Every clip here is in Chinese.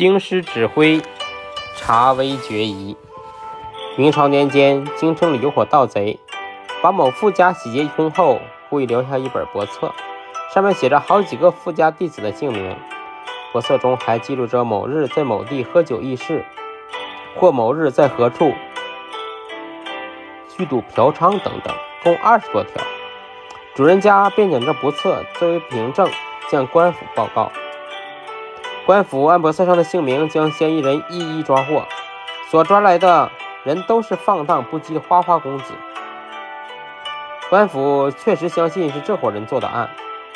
京师指挥查威决疑。明朝年间，京城里有伙盗贼，把某富家洗劫一空后，故意留下一本簿册，上面写着好几个富家弟子的姓名。簿册中还记录着某日在某地喝酒议事，或某日在何处聚赌嫖娼等等，共二十多条。主人家便将这簿册作为凭证向官府报告。官府按簿册上的姓名将嫌疑人一一抓获，所抓来的人都是放荡不羁的花花公子。官府确实相信是这伙人做的案，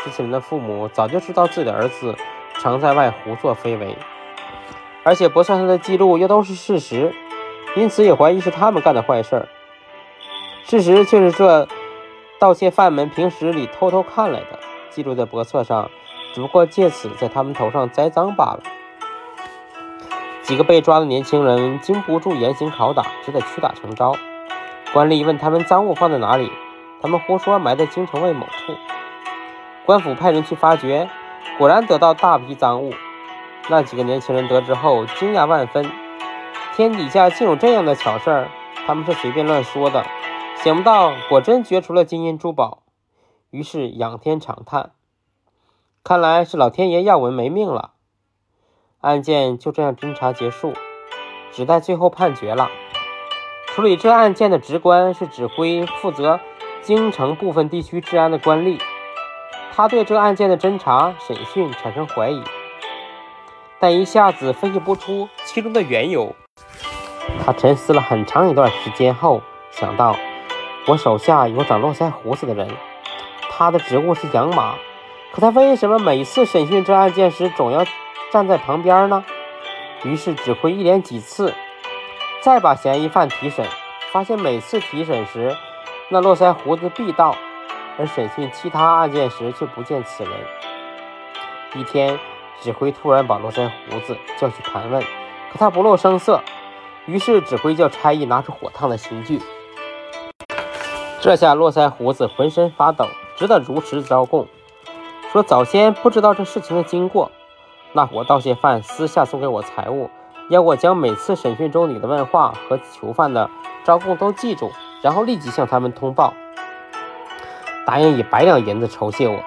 这些人的父母早就知道自己的儿子常在外胡作非为，而且簿册上的记录又都是事实，因此也怀疑是他们干的坏事儿。事实却是这盗窃犯们平时里偷偷看来的，记录在簿册上。只不过借此在他们头上栽赃罢了。几个被抓的年轻人经不住严刑拷打，只得屈打成招。官吏问他们赃物放在哪里，他们胡说埋在京城外某处。官府派人去发掘，果然得到大批赃物。那几个年轻人得知后惊讶万分，天底下竟有这样的巧事儿！他们是随便乱说的，想不到果真掘出了金银珠宝，于是仰天长叹。看来是老天爷要我们没命了。案件就这样侦查结束，只待最后判决了。处理这案件的职官是指挥负责京城部分地区治安的官吏，他对这案件的侦查审讯产生怀疑，但一下子分析不出其中的缘由。他沉思了很长一段时间后，想到我手下有长络腮胡子的人，他的职务是养马。可他为什么每次审讯这案件时总要站在旁边呢？于是指挥一连几次，再把嫌疑犯提审，发现每次提审时，那络腮胡子必到，而审讯其他案件时却不见此人。一天，指挥突然把络腮胡子叫去盘问，可他不露声色。于是指挥叫差役拿出火烫的刑具。这下络腮胡子浑身发抖，只得如实招供。说早先不知道这事情的经过，那伙盗窃犯私下送给我财物，要我将每次审讯中你的问话和囚犯的招供都记住，然后立即向他们通报，答应以百两银子酬谢我。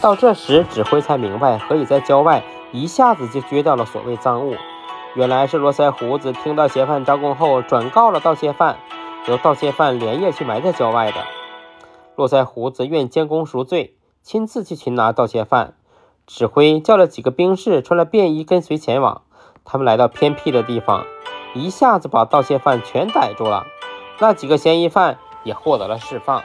到这时，指挥才明白何以在郊外一下子就掘掉了所谓赃物，原来是络腮胡子听到嫌犯招供后，转告了盗窃犯，由盗窃犯连夜去埋在郊外的。络腮胡子愿将功赎罪，亲自去擒拿盗窃犯。指挥叫了几个兵士，穿了便衣跟随前往。他们来到偏僻的地方，一下子把盗窃犯全逮住了。那几个嫌疑犯也获得了释放。